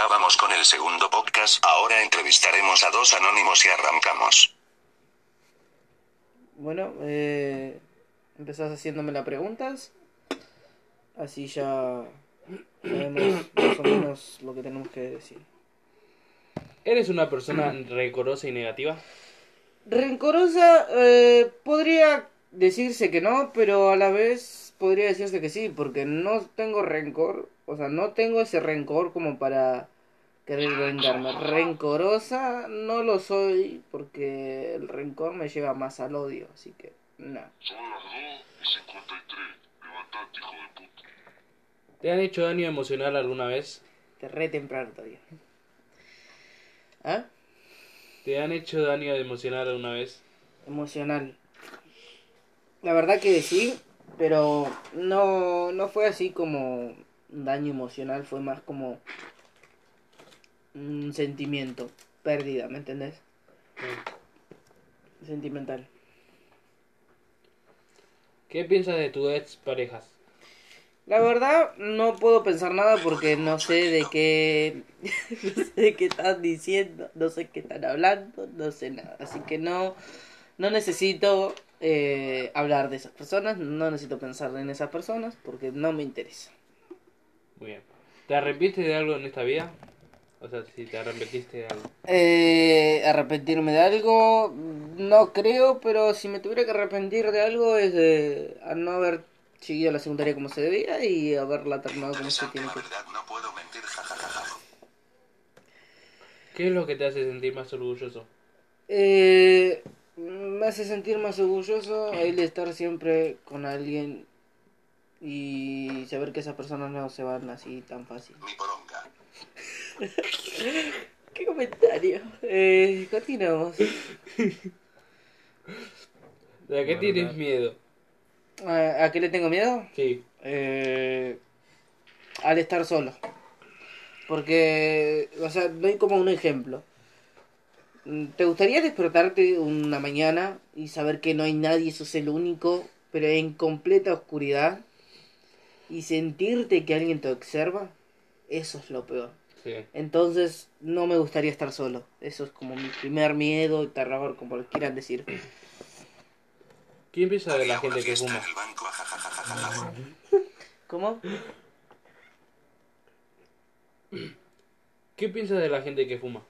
Acabamos con el segundo podcast, ahora entrevistaremos a dos anónimos y arrancamos. Bueno, eh, empezás haciéndome las preguntas. Así ya sabemos más o menos lo que tenemos que decir. ¿Eres una persona rencorosa y negativa? Rencorosa, eh, podría decirse que no, pero a la vez podría decirse que sí, porque no tengo rencor, o sea, no tengo ese rencor como para querer vengarme. Rencorosa no lo soy, porque el rencor me lleva más al odio, así que no. Son las 2 y 53. Levantate, hijo de puta. ¿Te han hecho daño emocional alguna vez? Te re temprano todavía. ¿Ah? ¿Te han hecho daño emocional alguna vez? Emocional. La verdad que sí, pero no, no fue así como daño emocional, fue más como un sentimiento, pérdida, ¿me entendés? Sentimental. ¿Qué piensas de tus ex parejas? La verdad no puedo pensar nada porque no sé de qué no sé de qué están diciendo, no sé qué están hablando, no sé nada, así que no no necesito eh, hablar de esas personas, no necesito pensar en esas personas porque no me interesa. Muy bien. ¿Te arrepientes de algo en esta vida? O sea, si te arrepentiste de algo. Eh, arrepentirme de algo, no creo, pero si me tuviera que arrepentir de algo es de a no haber seguido la secundaria como se debía y haberla terminado como se tiene que. verdad, no puedo mentir, jajajaja. ¿Qué es lo que te hace sentir más orgulloso? Eh, me hace sentir más orgulloso el estar siempre con alguien y saber que esas personas no se van así tan fácil. Mi poronga. ¿Qué comentario? Eh, continuamos. ¿De qué tienes miedo? ¿A, a qué le tengo miedo? Sí. Eh, al estar solo. Porque, o sea, doy como un ejemplo. ¿Te gustaría despertarte una mañana y saber que no hay nadie, sos el único, pero en completa oscuridad? Y sentirte que alguien te observa? Eso es lo peor. Sí. Entonces, no me gustaría estar solo. Eso es como mi primer miedo y terror, como lo quieran decir. ¿Quién piensa de la gente que fuma? ¿Cómo? ¿Qué piensas de la gente que fuma?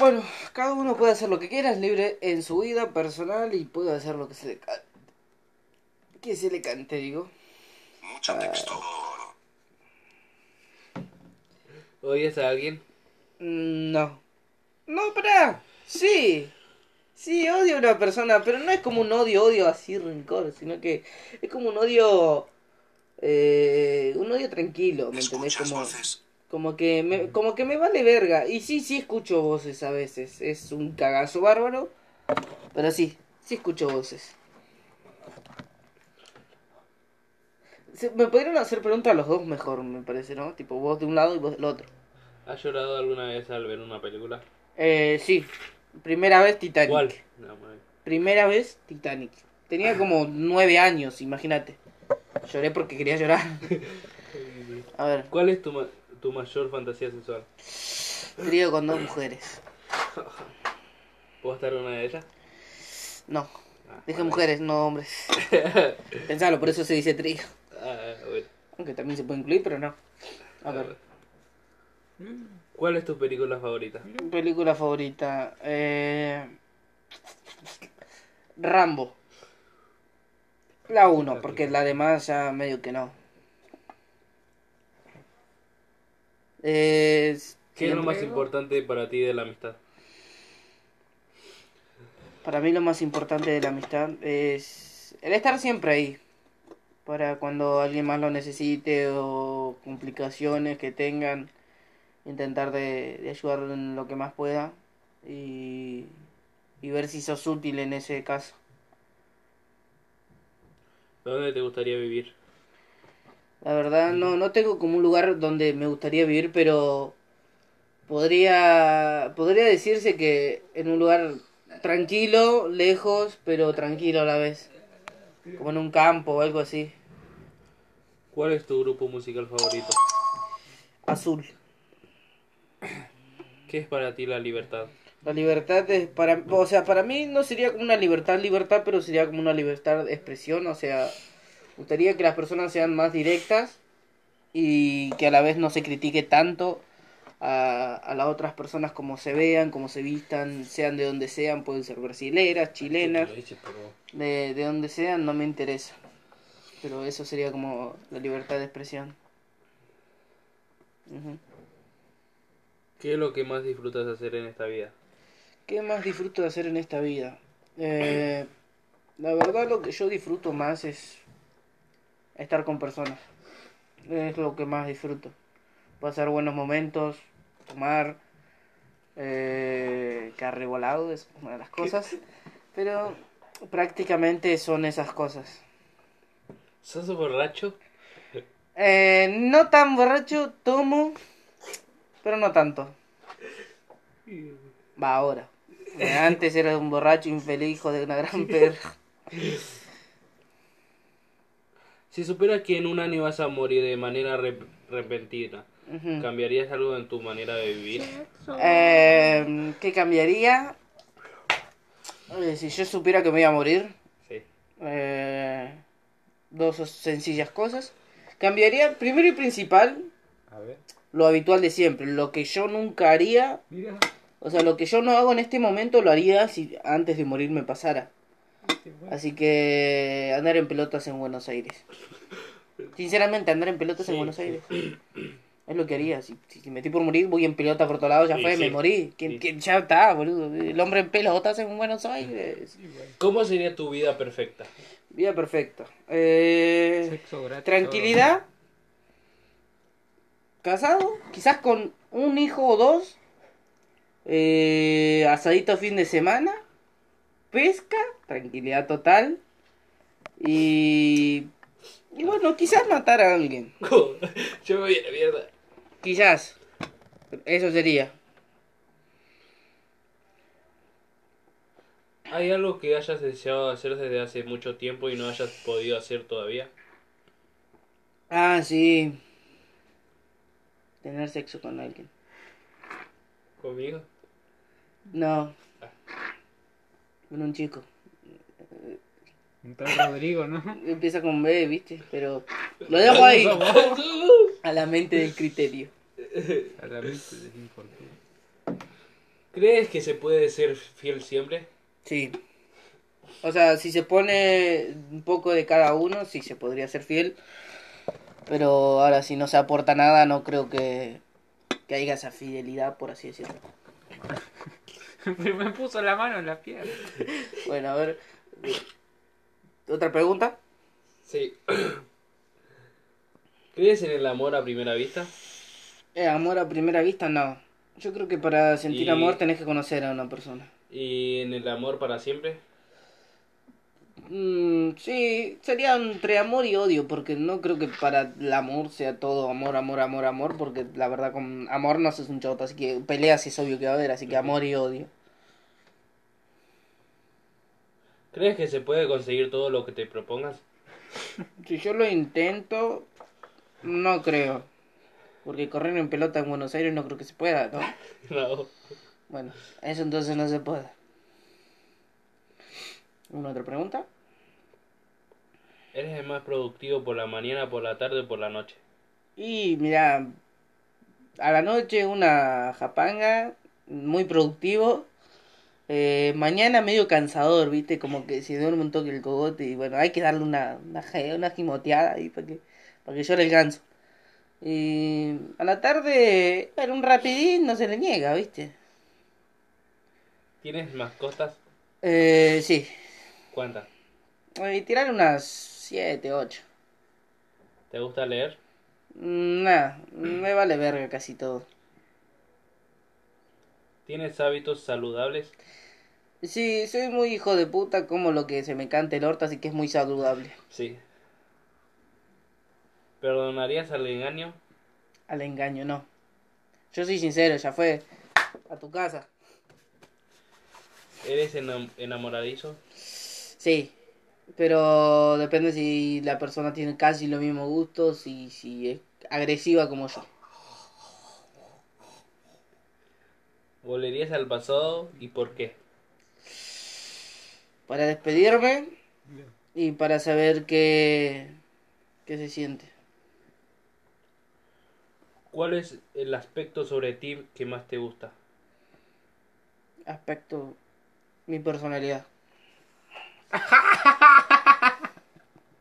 Bueno, cada uno puede hacer lo que quiera, es libre en su vida personal y puede hacer lo que se le cante. Que se le cante, digo. Mucho texto. ¿Odias a alguien? Mm, No. No, pará. Sí. Sí, odio a una persona, pero no es como un odio, odio así, rencor, sino que es como un odio... Eh, un odio tranquilo, ¿me entendés? ¿Escuchas Como, voces? como, que me, como que me vale verga. Y sí, sí escucho voces a veces. Es un cagazo bárbaro. Pero sí, sí escucho voces. Me podrían hacer preguntas a los dos mejor, me parece, ¿no? Tipo, vos de un lado y vos del otro. ¿Has llorado alguna vez al ver una película? Eh, sí. Primera vez Titanic. ¿Cuál? No. Primera vez Titanic. Tenía como nueve años, imagínate. Lloré porque quería llorar. A ver, ¿Cuál es tu, ma- tu mayor fantasía sexual? trío con dos mujeres. ¿Puedo estar en una de ellas? No, Ah, dije vale. mujeres, no hombres. Pensalo, por eso se dice trío. Aunque también se puede incluir, pero no. A ver, ¿Cuál es tu película favorita? película favorita. Eh... Rambo. La 1, porque la demás ya medio que no. Es... ¿Qué es lo más importante para ti de la amistad? Para mí lo más importante de la amistad es el estar siempre ahí. Para cuando alguien más lo necesite o complicaciones que tengan, intentar de, de ayudar en lo que más pueda y, y ver si sos útil en ese caso. ¿Dónde te gustaría vivir? La verdad no, no tengo como un lugar donde me gustaría vivir, pero podría, podría decirse que en un lugar tranquilo, lejos, pero tranquilo a la vez. Como en un campo o algo así. ¿Cuál es tu grupo musical favorito? Azul. ¿Qué es para ti la libertad? La libertad es para, o sea, para mí no sería como una libertad, libertad, pero sería como una libertad de expresión, o sea, gustaría que las personas sean más directas y que a la vez no se critique tanto a, a las otras personas como se vean, como se vistan, sean de donde sean, pueden ser brasileras, chilenas, dice, pero- de, de donde sean, no me interesa. Pero eso sería como la libertad de expresión. ¿Qué es lo que más disfrutas hacer en esta vida? ¿Qué más disfruto de hacer en esta vida? Eh, la verdad lo que yo disfruto más es estar con personas. Es lo que más disfruto. Pasar buenos momentos, tomar, eh, carre volado es una de las cosas. Pero prácticamente son esas cosas. ¿Sos borracho? Eh, no tan borracho, tomo, pero no tanto. Va ahora. Eh, Antes era un borracho infeliz, hijo de una gran perra. Si supieras que en un año vas a morir de manera rep- repentina, ¿cambiarías algo en tu manera de vivir? Eh, ¿Qué cambiaría? Eh, si yo supiera que me iba a morir, Sí. eh, dos sencillas cosas. Cambiaría, primero y principal, A ver. lo habitual de siempre. Lo que yo nunca haría, Mira. o sea, lo que yo no hago en este momento lo haría si antes de morir me pasara. Así que andar en pelotas en Buenos Aires. Sinceramente, andar en pelotas en Sí, Buenos sí. Es lo que haría. Si, si si me estoy por morir, voy en pelota por todos lados, ya Sí, fue, sí. me morí. ¿Quién, Sí. quién- ya está, boludo. El hombre en pelotas en Buenos Aires. ¿Cómo sería tu vida perfecta? Vida perfecta. Eh, Sexo gratis. tranquilidad. Casado, quizás con un hijo o dos. Eh, asadito fin de semana. Pesca, tranquilidad total. Y. Y bueno, quizás matar a alguien. Yo me voy a la mierda. Quizás. Eso sería. ¿Hay algo que hayas deseado hacer desde hace mucho tiempo y no hayas podido hacer todavía? Ah, sí. Tener sexo con alguien. ¿Conmigo? No. Con un chico. Un tal Rodrigo, ¿no? Empieza con B, ¿viste? Pero lo dejo ahí. A la mente del criterio. A la mente del infortunio. ¿Crees que se puede ser fiel siempre? Sí. O sea, si se pone un poco de cada uno, sí se podría ser fiel. Pero ahora, si no se aporta nada, no creo que, que haya esa fidelidad, por así decirlo. Me puso la mano en la pierna. Bueno, a ver. ¿Otra pregunta? Sí. ¿Crees en el amor a primera vista? Eh, amor a primera vista, no. Yo creo que para sentir Y- amor tenés que conocer a una persona. ¿Y en el amor para siempre? Mm, sí, sería entre amor y odio, porque no creo que para el amor sea todo amor, amor, amor, amor, porque la verdad con amor no haces un choto, así que peleas es obvio que va a haber, así que amor y odio. ¿Crees que se puede conseguir todo lo que te propongas? Si yo lo intento, no creo. Porque correr en pelota en Buenos Aires no creo que se pueda, ¿no? No. Bueno, eso entonces no se puede. ¿Una otra pregunta? ¿Eres el más productivo por la mañana, por la tarde o por la noche? Y mira, a la noche una japanga, muy productivo. Eh, mañana medio cansador, viste, como que se duerme un toque el cogote y bueno, hay que darle una, una, una gimoteada ahí para que, para que llore el ganso. Y a la tarde, bueno, un rapidín no se le niega, viste. ¿Tienes mascotas? Eh, sí, ¿Cuántas? y tirar unas 7, 8. ¿Te gusta leer? Nada, me vale verga casi todo. ¿Tienes hábitos saludables? Sí, soy muy hijo de puta, como lo que se me cante el orto, así que es muy saludable. Sí. ¿Perdonarías al engaño? Al engaño, no. Yo soy sincero, ya fue a tu casa. ¿Eres enam- enamoradizo? Sí, pero depende si la persona tiene casi los mismos gustos y si es agresiva como yo. ¿Volverías al pasado y por qué? Para despedirme y para saber qué, qué se siente. ¿Cuál es el aspecto sobre ti que más te gusta? Aspecto, mi personalidad.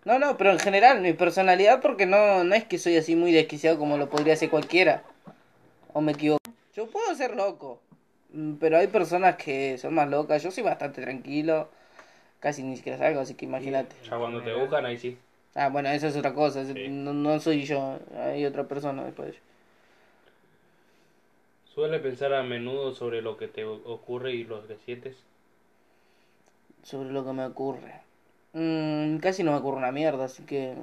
No, no, pero en general, mi personalidad porque no, no es que soy así muy desquiciado como lo podría ser cualquiera. O me equivoco. Yo puedo ser loco, mm, pero hay personas que son más locas. Yo soy bastante tranquilo, casi ni siquiera salgo, así que imagínate. Ya cuando te buscan, ahí sí. Ah, bueno, eso es otra cosa, es- Sí. no, no soy yo, hay otra persona después de yo. ¿Suele pensar a menudo sobre lo que te ocurre y lo que sientes? sobre lo que me ocurre. Mm, casi no me ocurre una mierda, así que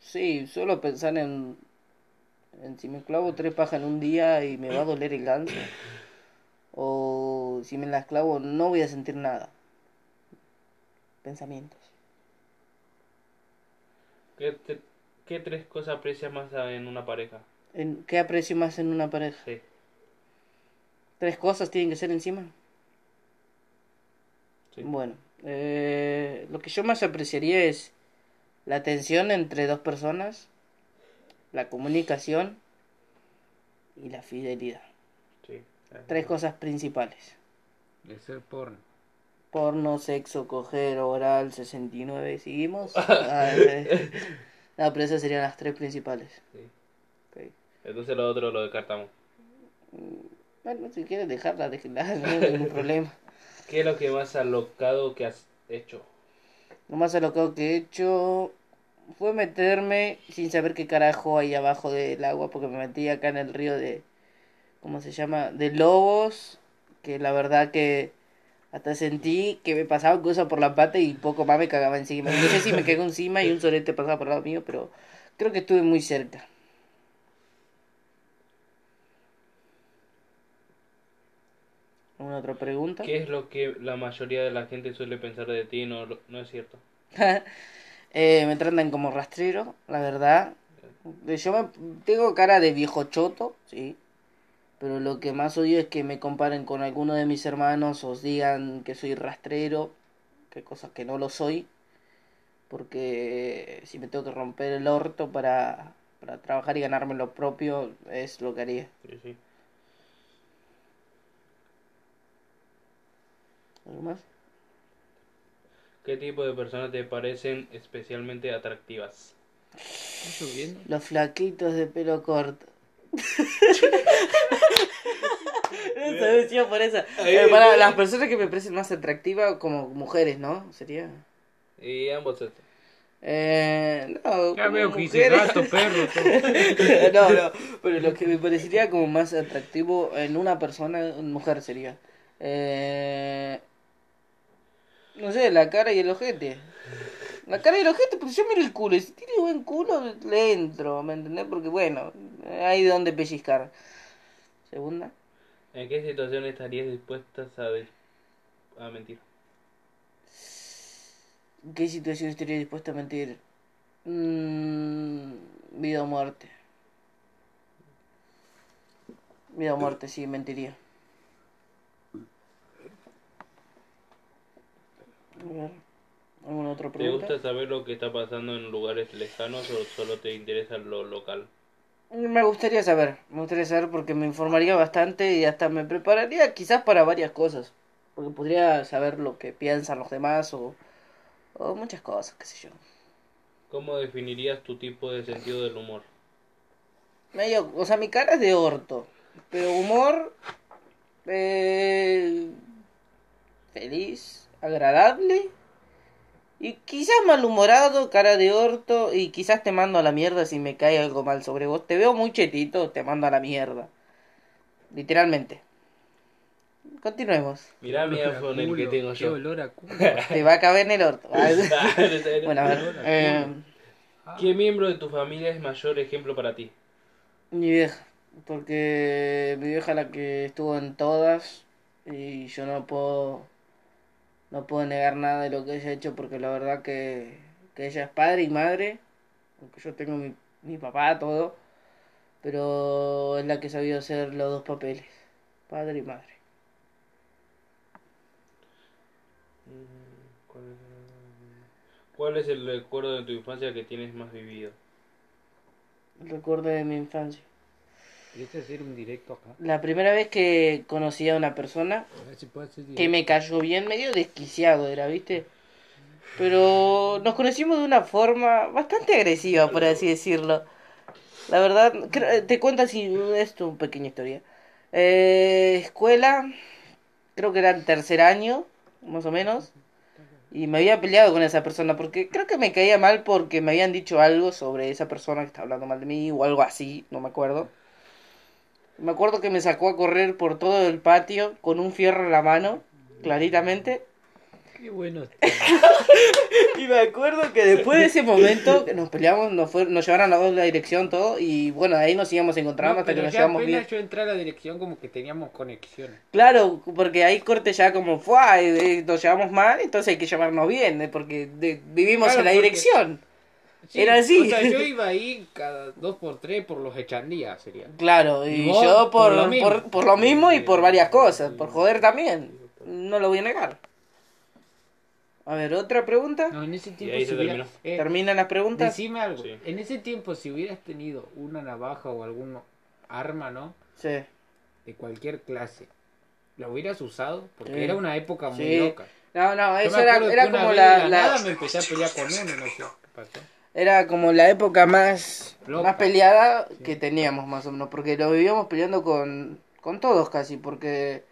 sí, suelo pensar en, en si me clavo tres pajas en un día y me va a doler el ganso. O si me las clavo no voy a sentir nada. Pensamientos. ¿Qué, te- qué tres cosas aprecias más en una pareja? ¿En ¿Qué aprecio más en una pareja? Sí. ¿Tres cosas tienen que ser encima? sí. Bueno, eh, lo que yo más apreciaría es la atención entre dos personas, la comunicación y la fidelidad. sí. Tres cosas principales. De ser porno. Porno, sexo, coger, oral, 69, ¿seguimos? Ah, eh. no, pero esas serían las tres principales. Sí. Entonces lo otro lo descartamos. Bueno, si quieres dejarla, déjenla, no hay ningún problema. ¿Qué es lo que más alocado que has hecho? Lo más alocado que he hecho fue meterme sin saber qué carajo hay abajo del agua, porque me metí acá en el río de, ¿cómo se llama? De Lobos, que la verdad que hasta sentí que me pasaba cosas por la pata y poco más me cagaba encima. No sé si me cagó encima y un solete pasaba por el lado mío, pero creo que estuve muy cerca. ¿Alguna otra pregunta? ¿Qué es lo que la mayoría de la gente suele pensar de ti? No, no es cierto. Eh, me tratan como rastrero, la verdad. Yo me, tengo cara de viejo choto, sí. Pero lo que más odio es que me comparen con alguno de mis hermanos o digan que soy rastrero, que cosas que no lo soy. Porque si me tengo que romper el orto para, para trabajar y ganarme lo propio, es lo que haría. Sí, sí. ¿Algo más? ¿Qué tipo de personas te parecen especialmente atractivas? Los flaquitos de pelo corto. No por eso. Eh, para las personas que me parecen más atractivas como mujeres, ¿no? Sería. Y ambos estos. Eh, no, Ya veo que hice gato, perro, no, no, pero lo que me parecería como más atractivo en una persona, en mujer sería. Eh, no sé, la cara y el ojete. La cara y el ojete, pues yo miro el culo. Y si tiene buen culo, le entro, ¿me entendés? Porque bueno, hay de dónde pellizcar. Segunda. ¿En qué situación estarías dispuestas a, a mentir? ¿En qué situación estaría dispuesta a mentir? Mm, vida o muerte. Vida o muerte, sí, mentiría. A ver, ¿Alguna otra ¿Te gusta saber lo que está pasando en lugares lejanos o solo te interesa lo local? Me gustaría saber, me gustaría saber porque me informaría bastante y hasta me prepararía quizás para varias cosas. Porque podría saber lo que piensan los demás o, o muchas cosas, qué sé yo. ¿Cómo definirías tu tipo de sentido del humor? Medio, o sea, mi cara es de orto, pero humor eh, feliz, agradable y quizás malhumorado, cara de orto y quizás te mando a la mierda si me cae algo mal sobre vos. Te veo muy chetito, te mando a la mierda. Literalmente. Continuemos. Mirá mi iPhone el que tengo yo. olor a culo. Te va a caber en el orto. bueno, a ver. eh, ¿Qué miembro de tu familia es mayor ejemplo para ti? Mi vieja, porque mi vieja es la que estuvo en todas y yo no puedo no puedo negar nada de lo que ella ha hecho porque la verdad que, que ella es padre y madre, aunque yo tengo mi, mi papá, todo, pero es la que ha sabido hacer los dos papeles. padre y madre. Mm, ¿Cuál es, cuál es el recuerdo de tu infancia que tienes más vivido? Recuerdo de mi infancia. ¿Quieres hacer un directo acá? La primera vez que conocí a una persona A si que me cayó bien, medio desquiciado era, ¿viste? Pero nos conocimos de una forma bastante agresiva, por así decirlo. La verdad, te cuento así, esto, una pequeña historia. Eh, escuela, creo que era el tercer año, más o menos. Y me había peleado con esa persona porque creo que me caía mal porque me habían dicho algo sobre esa persona que estaba hablando mal de mí o algo así, no me acuerdo. Me acuerdo que me sacó a correr por todo el patio con un fierro en la mano, claritamente. Qué bueno. Y me acuerdo que después de ese momento que nos peleamos, nos, fue, nos llevaron a la la dirección todo y bueno, ahí nos íbamos encontrando No, hasta que nos llevamos bien. yo entré a la dirección como que teníamos conexión. Claro, porque ahí corte ya como fue, eh, nos llevamos mal, entonces hay que llevarnos bien, eh, porque de- vivimos Claro, en la porque- dirección. Sí, Era así. O sea, yo iba ahí cada dos por tres por los echandías, sería. Claro, y, yo por, por lo por, mismo. por lo mismo y por varias cosas, por joder también, no lo voy a negar. A ver, ¿otra pregunta? No, en ese tiempo ahí si se hubiera- terminó. eh, ¿Terminan las preguntas? Decime algo. Sí. En ese tiempo, si hubieras tenido una navaja o algún arma, ¿no? Sí. De cualquier clase, ¿la hubieras usado? Porque Sí. era una época muy Sí. loca. No, no, eso era, era como la, de la- nada me empecé a pelear con uno, no sé qué pasó. Era como la época más, Loca. más peleada que teníamos más o menos, porque lo vivíamos peleando con, con todos casi, porque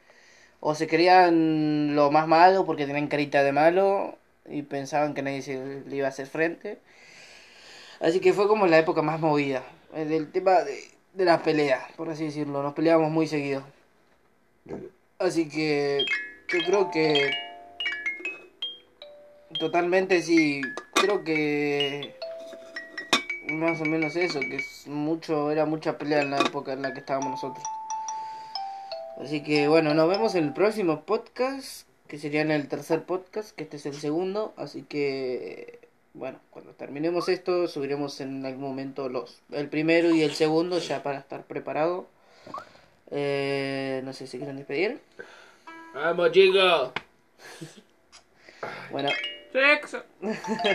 o se creían lo más malo porque tenían carita de malo y pensaban que nadie se le iba a hacer frente. Así que fue como la época más movida, eh, del tema de, de las peleas, por así decirlo, nos peleábamos muy seguido. Así que yo creo que totalmente sí, creo que más o menos eso, que es mucho, era mucha pelea en la época en la que estábamos nosotros. Así que bueno, nos vemos en el próximo podcast, que sería en el tercer podcast, que este es el segundo, así que bueno, cuando terminemos esto subiremos en algún momento los el primero y el segundo ya para estar preparado. Eh, no sé si quieren despedir. ¡Vamos, chicos! Bueno, Sexo.